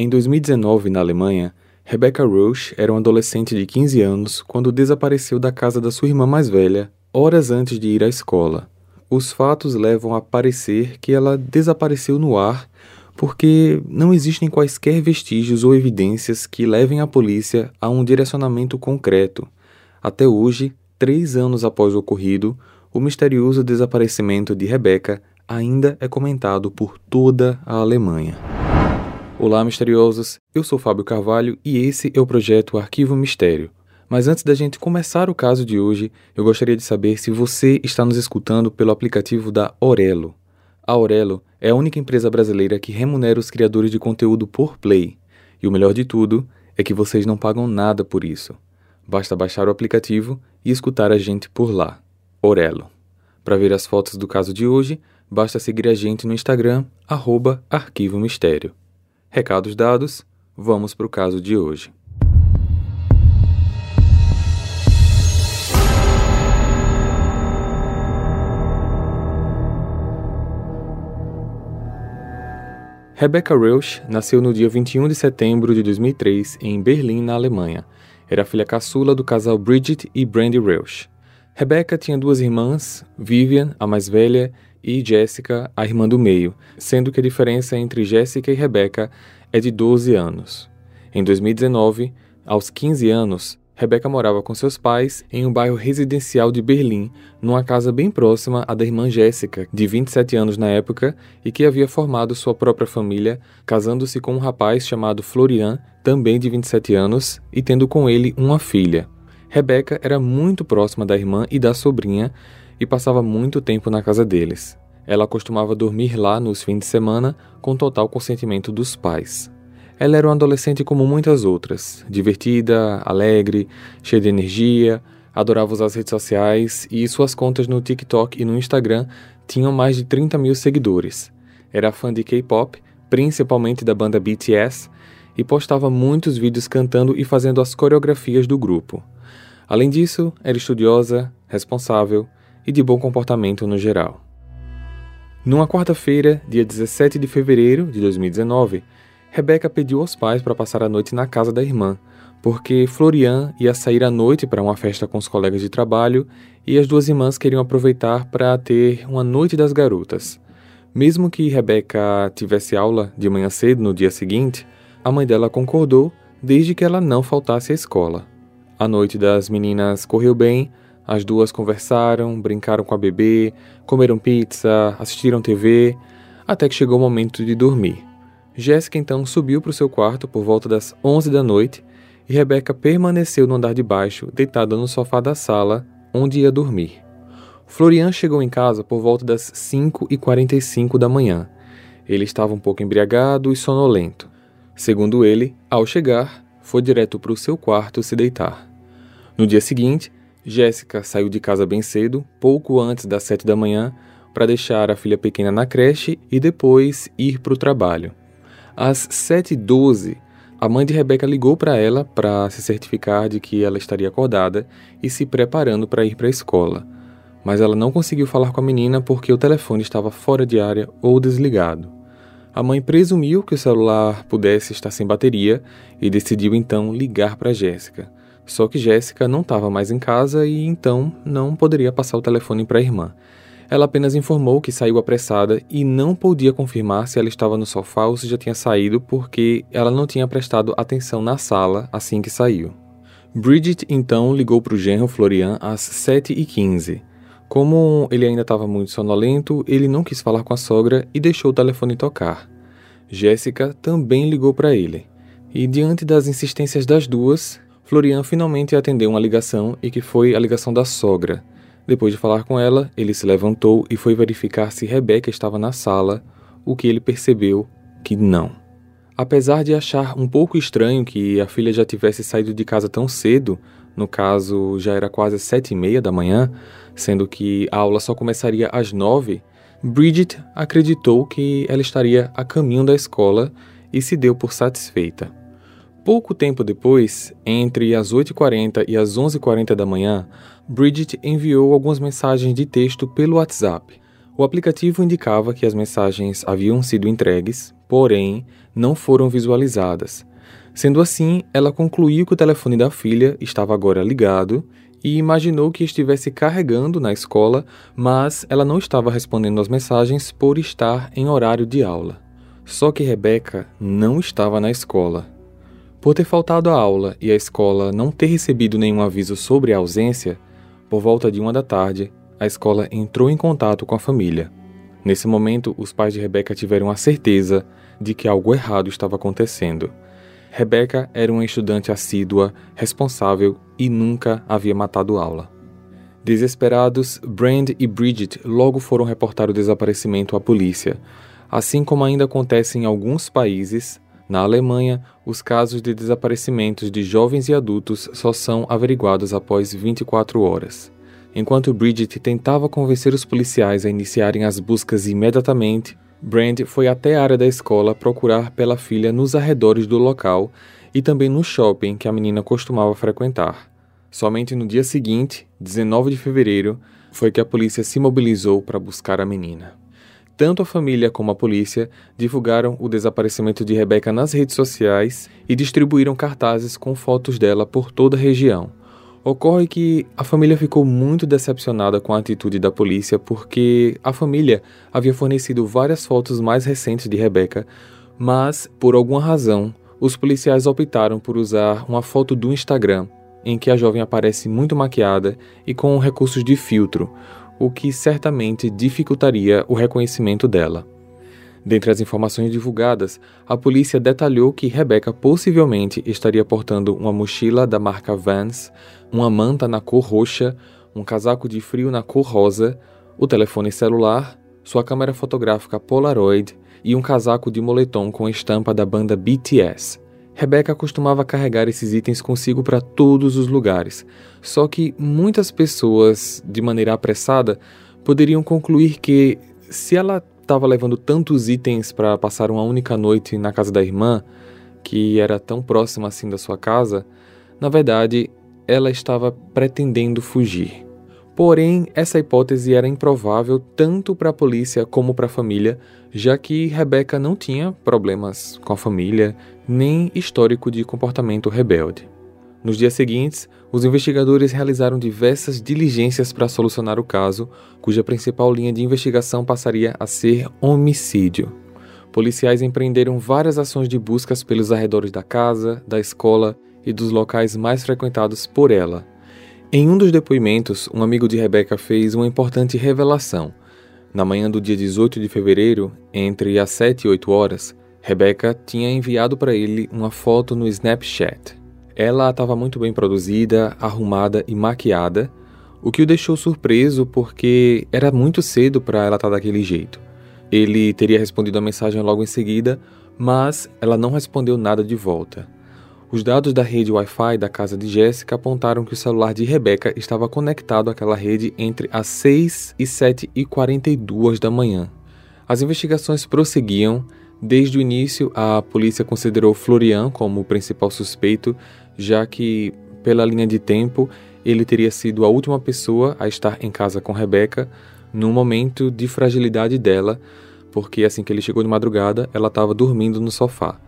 Em 2019, na Alemanha, Rebecca Roche era uma adolescente de 15 anos quando desapareceu da casa da sua irmã mais velha, horas antes de ir à escola. Os fatos levam a parecer que ela desapareceu no ar porque não existem quaisquer vestígios ou evidências que levem a polícia a um direcionamento concreto. Até hoje, três anos após o ocorrido, o misterioso desaparecimento de Rebecca ainda é comentado por toda a Alemanha. Olá, misteriosos! Eu sou Fábio Carvalho e esse é o projeto Arquivo Mistério. Mas antes da gente começar o caso de hoje, eu gostaria de saber se você está nos escutando pelo aplicativo da Orelo. A Orelo é a única empresa brasileira que remunera os criadores de conteúdo por play. E o melhor de tudo é que vocês não pagam nada por isso. Basta baixar o aplicativo e escutar a gente por lá. Orelo. Para ver as fotos do caso de hoje, basta seguir a gente no Instagram, Arquivo Mistério. Recados dados, vamos para o caso de hoje. Rebecca Rausch nasceu no dia 21 de setembro de 2003 em Berlim, na Alemanha. Era filha caçula do casal Bridget e Brandy Rausch. Rebecca tinha duas irmãs, Vivian, a mais velha, e Jessica, a irmã do meio, sendo que a diferença entre Jessica e Rebecca é de 12 anos. Em 2019, aos 15 anos, Rebecca morava com seus pais em um bairro residencial de Berlim, numa casa bem próxima à da irmã Jéssica, de 27 anos na época, e que havia formado sua própria família, casando-se com um rapaz chamado Florian, também de 27 anos, e tendo com ele uma filha. Rebecca era muito próxima da irmã e da sobrinha e passava muito tempo na casa deles. Ela costumava dormir lá nos fins de semana com total consentimento dos pais. Ela era uma adolescente como muitas outras, divertida, alegre, cheia de energia, adorava usar as redes sociais e suas contas no TikTok e no Instagram tinham mais de 30 mil seguidores. Era fã de K-pop, principalmente da banda BTS, e postava muitos vídeos cantando e fazendo as coreografias do grupo. Além disso, era estudiosa, responsável e de bom comportamento no geral. Numa quarta-feira, dia 17 de fevereiro de 2019, Rebeca pediu aos pais para passar a noite na casa da irmã, porque Florian ia sair à noite para uma festa com os colegas de trabalho e as duas irmãs queriam aproveitar para ter uma noite das garotas. Mesmo que Rebeca tivesse aula de manhã cedo no dia seguinte, a mãe dela concordou desde que ela não faltasse à escola. A noite das meninas correu bem, as duas conversaram, brincaram com a bebê, comeram pizza, assistiram TV, até que chegou o momento de dormir. Jéssica então subiu para o seu quarto por volta das 11 da noite e Rebeca permaneceu no andar de baixo, deitada no sofá da sala, onde ia dormir. Florian chegou em casa por volta das 5h45 da manhã. Ele estava um pouco embriagado e sonolento. Segundo ele, ao chegar, foi direto para o seu quarto se deitar. No dia seguinte, Jéssica saiu de casa bem cedo, pouco antes das sete da manhã, para deixar a filha pequena na creche e depois ir para o trabalho. Às 7h12, a mãe de Rebeca ligou para ela para se certificar de que ela estaria acordada e se preparando para ir para a escola. Mas ela não conseguiu falar com a menina porque o telefone estava fora de área ou desligado. A mãe presumiu que o celular pudesse estar sem bateria e decidiu então ligar para Jéssica. Só que Jéssica não estava mais em casa e então não poderia passar o telefone para a irmã. Ela apenas informou que saiu apressada e não podia confirmar se ela estava no sofá ou se já tinha saído porque ela não tinha prestado atenção na sala assim que saiu. Bridget então ligou para o genro Florian às 7h15. Como ele ainda estava muito sonolento, ele não quis falar com a sogra e deixou o telefone tocar. Jéssica também ligou para ele. E diante das insistências das duas, Florian finalmente atendeu uma ligação e que foi a ligação da sogra. Depois de falar com ela, ele se levantou e foi verificar se Rebeca estava na sala, o que ele percebeu que não. Apesar de achar um pouco estranho que a filha já tivesse saído de casa tão cedo, no caso já era quase sete e meia da manhã, sendo que a aula só começaria às nove, Bridget acreditou que ela estaria a caminho da escola e se deu por satisfeita. Pouco tempo depois, entre as 8h40 e as 11h40 da manhã, Bridget enviou algumas mensagens de texto pelo WhatsApp. O aplicativo indicava que as mensagens haviam sido entregues, porém não foram visualizadas. Sendo assim, ela concluiu que o telefone da filha estava agora ligado e imaginou que estivesse carregando na escola, mas ela não estava respondendo às mensagens por estar em horário de aula. Só que Rebeca não estava na escola. Por ter faltado a aula e a escola não ter recebido nenhum aviso sobre a ausência, por volta de uma da tarde, a escola entrou em contato com a família. Nesse momento, os pais de Rebeca tiveram a certeza de que algo errado estava acontecendo. Rebecca era uma estudante assídua, responsável e nunca havia matado aula. Desesperados, Brand e Bridget logo foram reportar o desaparecimento à polícia. Assim como ainda acontece em alguns países, na Alemanha, os casos de desaparecimentos de jovens e adultos só são averiguados após 24 horas. Enquanto Bridget tentava convencer os policiais a iniciarem as buscas imediatamente, Brand foi até a área da escola procurar pela filha nos arredores do local e também no shopping que a menina costumava frequentar. Somente no dia seguinte, 19 de fevereiro, foi que a polícia se mobilizou para buscar a menina. Tanto a família como a polícia divulgaram o desaparecimento de Rebecca nas redes sociais e distribuíram cartazes com fotos dela por toda a região. Ocorre que a família ficou muito decepcionada com a atitude da polícia porque a família havia fornecido várias fotos mais recentes de Rebecca, mas, por alguma razão, os policiais optaram por usar uma foto do Instagram em que a jovem aparece muito maquiada e com recursos de filtro, o que certamente dificultaria o reconhecimento dela. Dentre as informações divulgadas, a polícia detalhou que Rebecca possivelmente estaria portando uma mochila da marca Vans, uma manta na cor roxa, um casaco de frio na cor rosa, o telefone celular, sua câmera fotográfica Polaroid e um casaco de moletom com estampa da banda BTS. Rebecca costumava carregar esses itens consigo para todos os lugares, só que muitas pessoas, de maneira apressada, poderiam concluir que, se ela estava levando tantos itens para passar uma única noite na casa da irmã, que era tão próxima assim da sua casa, na verdade, ela estava pretendendo fugir. Porém, essa hipótese era improvável tanto para a polícia como para a família, já que Rebecca não tinha problemas com a família, nem histórico de comportamento rebelde. Nos dias seguintes, os investigadores realizaram diversas diligências para solucionar o caso, cuja principal linha de investigação passaria a ser homicídio. Policiais empreenderam várias ações de buscas pelos arredores da casa, da escola e dos locais mais frequentados por ela. Em um dos depoimentos, um amigo de Rebecca fez uma importante revelação. Na manhã do dia 18 de fevereiro, entre as 7 e 8 horas, Rebecca tinha enviado para ele uma foto no Snapchat. Ela estava muito bem produzida, arrumada e maquiada, o que o deixou surpreso porque era muito cedo para ela estar tá daquele jeito. Ele teria respondido a mensagem logo em seguida, mas ela não respondeu nada de volta. Os dados da rede Wi-Fi da casa de Jéssica apontaram que o celular de Rebecca estava conectado àquela rede entre as 6 e 7 e 42 da manhã. As investigações prosseguiam. Desde o início, a polícia considerou Florian como o principal suspeito, já que, pela linha de tempo, ele teria sido a última pessoa a estar em casa com Rebeca no momento de fragilidade dela, porque assim que ele chegou de madrugada, ela estava dormindo no sofá.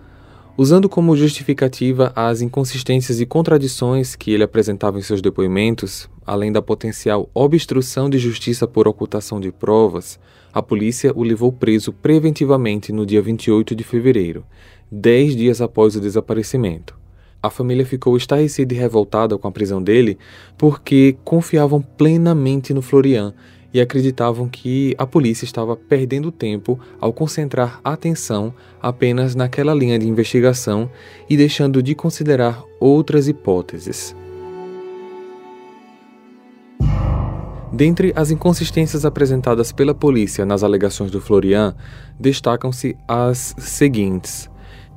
Usando como justificativa as inconsistências e contradições que ele apresentava em seus depoimentos, além da potencial obstrução de justiça por ocultação de provas, a polícia o levou preso preventivamente no dia 28 de fevereiro, dez dias após o desaparecimento. A família ficou estarrecida e revoltada com a prisão dele porque confiavam plenamente no Florian e acreditavam que a polícia estava perdendo tempo ao concentrar atenção apenas naquela linha de investigação e deixando de considerar outras hipóteses. Dentre as inconsistências apresentadas pela polícia nas alegações do Florian, destacam-se as seguintes.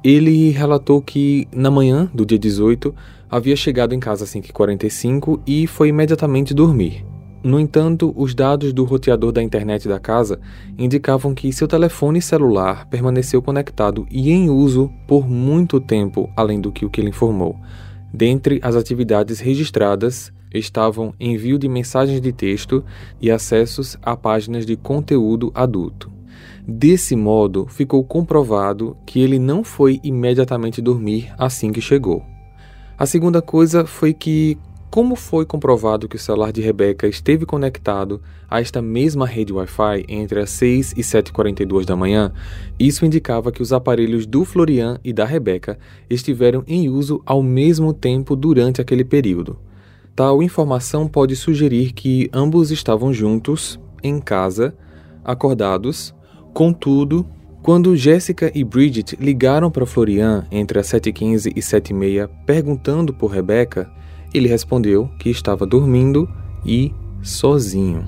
Ele relatou que, na manhã do dia 18, havia chegado em casa às 5h45 e foi imediatamente dormir. No entanto, os dados do roteador da internet da casa indicavam que seu telefone celular permaneceu conectado e em uso por muito tempo, além do que o que ele informou. Dentre as atividades registradas estavam envio de mensagens de texto e acessos a páginas de conteúdo adulto. Desse modo, ficou comprovado que ele não foi imediatamente dormir assim que chegou. A segunda coisa foi que, como foi comprovado que o celular de Rebecca esteve conectado a esta mesma rede Wi-Fi entre as 6 e 7h42 da manhã, isso indicava que os aparelhos do Florian e da Rebecca estiveram em uso ao mesmo tempo durante aquele período. Tal informação pode sugerir que ambos estavam juntos, em casa, acordados, contudo, quando Jéssica e Bridget ligaram para Florian entre as 7h15 e 7h30 perguntando por Rebecca, ele respondeu que estava dormindo e sozinho.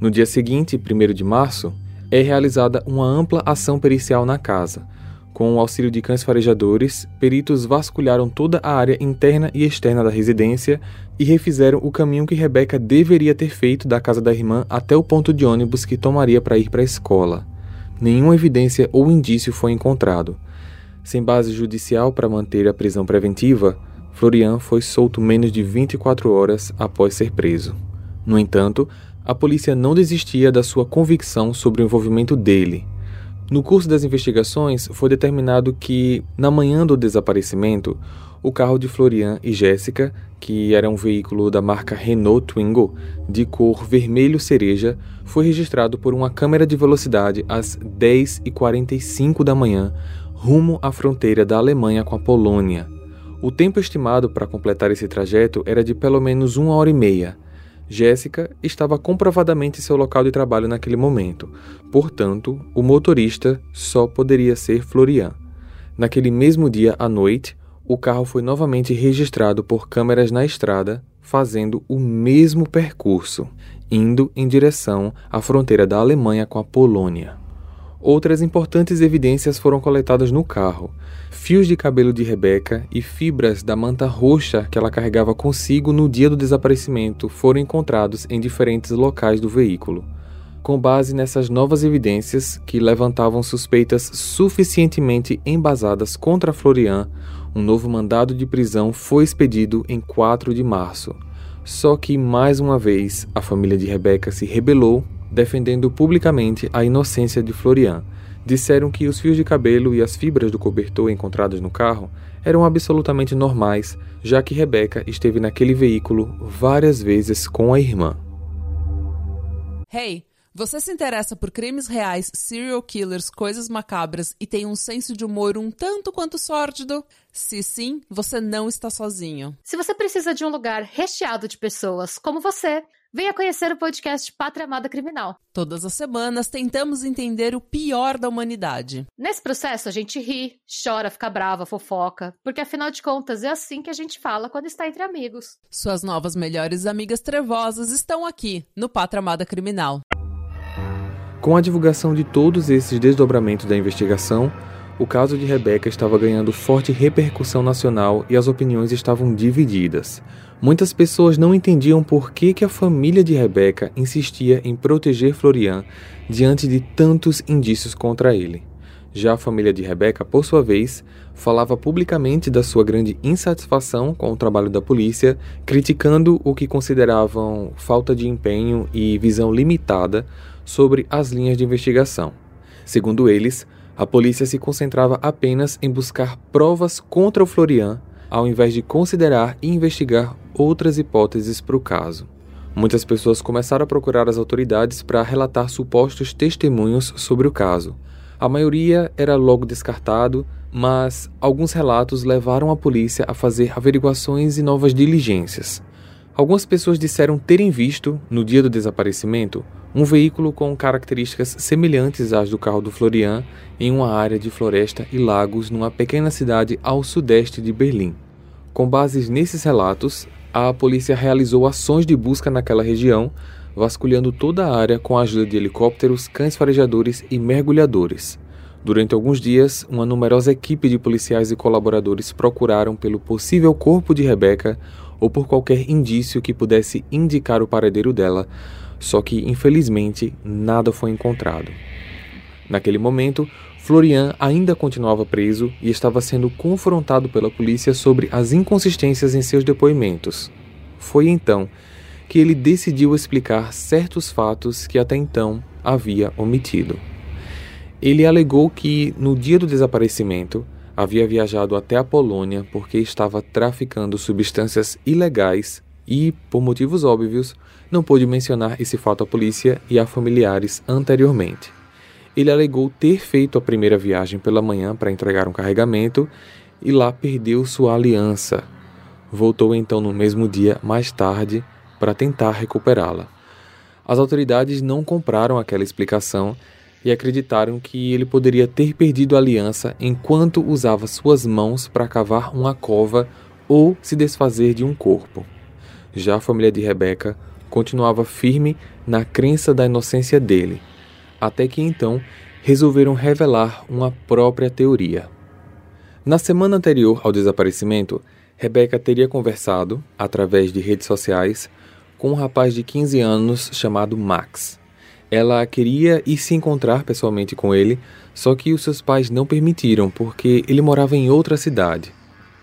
No dia seguinte, 1 de março, é realizada uma ampla ação pericial na casa, com o auxílio de cães farejadores, peritos vasculharam toda a área interna e externa da residência e refizeram o caminho que Rebeca deveria ter feito da casa da irmã até o ponto de ônibus que tomaria para ir para a escola. Nenhuma evidência ou indício foi encontrado. Sem base judicial para manter a prisão preventiva, Florian foi solto menos de 24 horas após ser preso. No entanto, a polícia não desistia da sua convicção sobre o envolvimento dele no curso das investigações, foi determinado que, na manhã do desaparecimento, o carro de Florian e Jéssica, que era um veículo da marca Renault Twingo, de cor vermelho cereja, foi registrado por uma câmera de velocidade às 10h45 da manhã, rumo à fronteira da Alemanha com a Polônia. O tempo estimado para completar esse trajeto era de pelo menos uma hora e meia, Jéssica estava comprovadamente em seu local de trabalho naquele momento, portanto, o motorista só poderia ser Florian. Naquele mesmo dia à noite, o carro foi novamente registrado por câmeras na estrada, fazendo o mesmo percurso, indo em direção à fronteira da Alemanha com a Polônia. Outras importantes evidências foram coletadas no carro. Fios de cabelo de Rebeca e fibras da manta roxa que ela carregava consigo no dia do desaparecimento foram encontrados em diferentes locais do veículo. Com base nessas novas evidências, que levantavam suspeitas suficientemente embasadas contra Florian, um novo mandado de prisão foi expedido em 4 de março. Só que, mais uma vez, a família de Rebeca se rebelou defendendo publicamente a inocência de Florian. Disseram que os fios de cabelo e as fibras do cobertor encontrados no carro eram absolutamente normais, já que Rebecca esteve naquele veículo várias vezes com a irmã. Hey, você se interessa por crimes reais, serial killers, coisas macabras e tem um senso de humor um tanto quanto sórdido? Se sim, você não está sozinho. Se você precisa de um lugar recheado de pessoas como você, Venha conhecer o podcast Pátria Amada Criminal. Todas as semanas tentamos entender o pior da humanidade. Nesse processo a gente ri, chora, fica brava, fofoca, porque afinal de contas é assim que a gente fala quando está entre amigos. Suas novas melhores amigas trevosas estão aqui no Pátria Amada Criminal. Com a divulgação de todos esses desdobramentos da investigação, o caso de Rebeca estava ganhando forte repercussão nacional e as opiniões estavam divididas. Muitas pessoas não entendiam por que, que a família de Rebeca insistia em proteger Florian diante de tantos indícios contra ele. Já a família de Rebeca, por sua vez, falava publicamente da sua grande insatisfação com o trabalho da polícia, criticando o que consideravam falta de empenho e visão limitada sobre as linhas de investigação. Segundo eles, a polícia se concentrava apenas em buscar provas contra o Florian ao invés de considerar e investigar outras hipóteses para o caso. Muitas pessoas começaram a procurar as autoridades para relatar supostos testemunhos sobre o caso. A maioria era logo descartado, mas alguns relatos levaram a polícia a fazer averiguações e novas diligências. Algumas pessoas disseram terem visto, no dia do desaparecimento, um veículo com características semelhantes às do carro do Florian em uma área de floresta e lagos numa pequena cidade ao sudeste de Berlim. Com bases nesses relatos, a polícia realizou ações de busca naquela região, vasculhando toda a área com a ajuda de helicópteros, cães farejadores e mergulhadores. Durante alguns dias, uma numerosa equipe de policiais e colaboradores procuraram pelo possível corpo de Rebecca ou por qualquer indício que pudesse indicar o paradeiro dela, só que infelizmente nada foi encontrado. Naquele momento, Florian ainda continuava preso e estava sendo confrontado pela polícia sobre as inconsistências em seus depoimentos. Foi então que ele decidiu explicar certos fatos que até então havia omitido. Ele alegou que, no dia do desaparecimento, havia viajado até a Polônia porque estava traficando substâncias ilegais e, por motivos óbvios, não pôde mencionar esse fato à polícia e a familiares anteriormente. Ele alegou ter feito a primeira viagem pela manhã para entregar um carregamento e lá perdeu sua aliança. Voltou então no mesmo dia, mais tarde, para tentar recuperá-la. As autoridades não compraram aquela explicação e acreditaram que ele poderia ter perdido a aliança enquanto usava suas mãos para cavar uma cova ou se desfazer de um corpo. Já a família de Rebeca continuava firme na crença da inocência dele, até que então resolveram revelar uma própria teoria. Na semana anterior ao desaparecimento, Rebeca teria conversado, através de redes sociais, com um rapaz de 15 anos chamado Max. Ela queria ir se encontrar pessoalmente com ele, só que os seus pais não permitiram porque ele morava em outra cidade.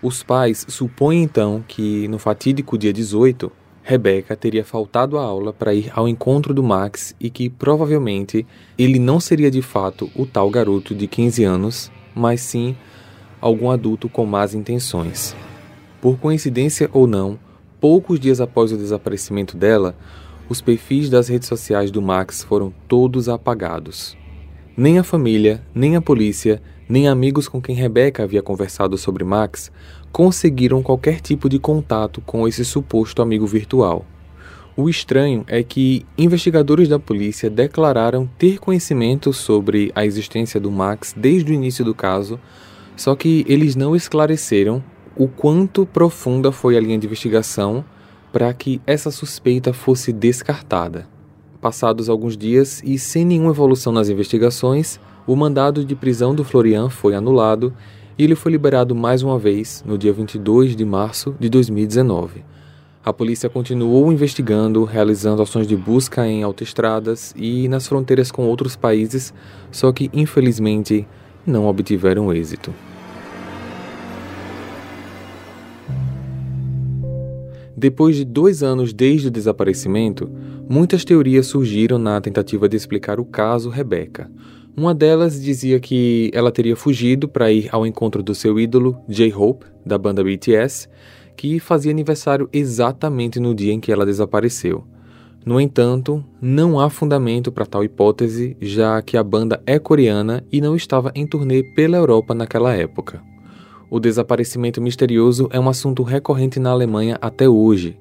Os pais supõem então que no fatídico dia 18, Rebecca teria faltado à aula para ir ao encontro do Max e que provavelmente ele não seria de fato o tal garoto de 15 anos, mas sim algum adulto com más intenções. Por coincidência ou não, poucos dias após o desaparecimento dela, os perfis das redes sociais do Max foram todos apagados. Nem a família, nem a polícia, nem amigos com quem Rebecca havia conversado sobre Max conseguiram qualquer tipo de contato com esse suposto amigo virtual. O estranho é que investigadores da polícia declararam ter conhecimento sobre a existência do Max desde o início do caso, só que eles não esclareceram o quanto profunda foi a linha de investigação para que essa suspeita fosse descartada. Passados alguns dias e sem nenhuma evolução nas investigações, o mandado de prisão do Florian foi anulado e ele foi liberado mais uma vez no dia 22 de março de 2019. A polícia continuou investigando, realizando ações de busca em autoestradas e nas fronteiras com outros países, só que infelizmente não obtiveram êxito. Depois de dois anos desde o desaparecimento, muitas teorias surgiram na tentativa de explicar o caso Rebecca. Uma delas dizia que ela teria fugido para ir ao encontro do seu ídolo, J-Hope, da banda BTS, que fazia aniversário exatamente no dia em que ela desapareceu. No entanto, não há fundamento para tal hipótese, já que a banda é coreana e não estava em turnê pela Europa naquela época. O desaparecimento misterioso é um assunto recorrente na Alemanha até hoje.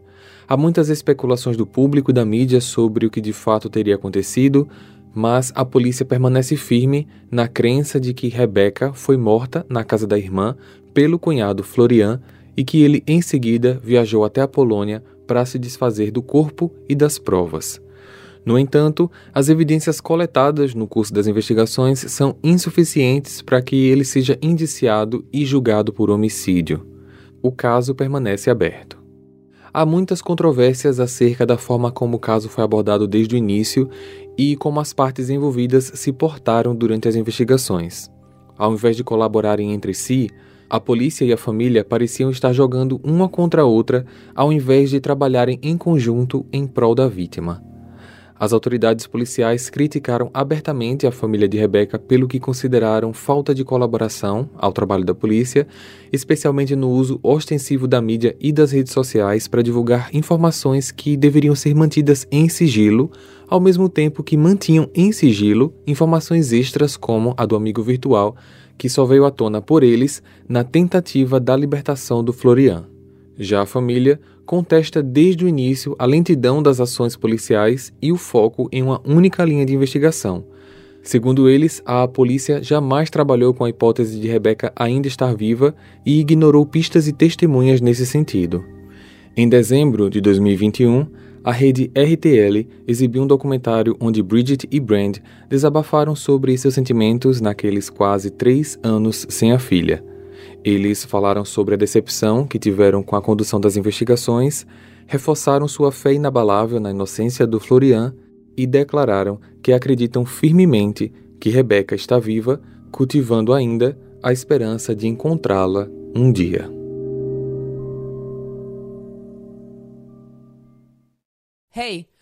Há muitas especulações do público e da mídia sobre o que de fato teria acontecido, mas a polícia permanece firme na crença de que Rebecca foi morta na casa da irmã pelo cunhado Florian e que ele em seguida viajou até a Polônia para se desfazer do corpo e das provas. No entanto, as evidências coletadas no curso das investigações são insuficientes para que ele seja indiciado e julgado por homicídio. O caso permanece aberto. Há muitas controvérsias acerca da forma como o caso foi abordado desde o início e como as partes envolvidas se portaram durante as investigações. Ao invés de colaborarem entre si, a polícia e a família pareciam estar jogando uma contra a outra ao invés de trabalharem em conjunto em prol da vítima. As autoridades policiais criticaram abertamente a família de Rebeca pelo que consideraram falta de colaboração ao trabalho da polícia, especialmente no uso ostensivo da mídia e das redes sociais para divulgar informações que deveriam ser mantidas em sigilo, ao mesmo tempo que mantinham em sigilo informações extras como a do amigo virtual, que só veio à tona por eles na tentativa da libertação do Florian. Já a família contesta desde o início a lentidão das ações policiais e o foco em uma única linha de investigação. Segundo eles, a polícia jamais trabalhou com a hipótese de Rebecca ainda estar viva e ignorou pistas e testemunhas nesse sentido. Em dezembro de 2021, a rede RTL exibiu um documentário onde Bridget e Brand desabafaram sobre seus sentimentos naqueles quase três anos sem a filha. Eles falaram sobre a decepção que tiveram com a condução das investigações, reforçaram sua fé inabalável na inocência do Florian e declararam que acreditam firmemente que Rebeca está viva, cultivando ainda a esperança de encontrá-la um dia. Hey!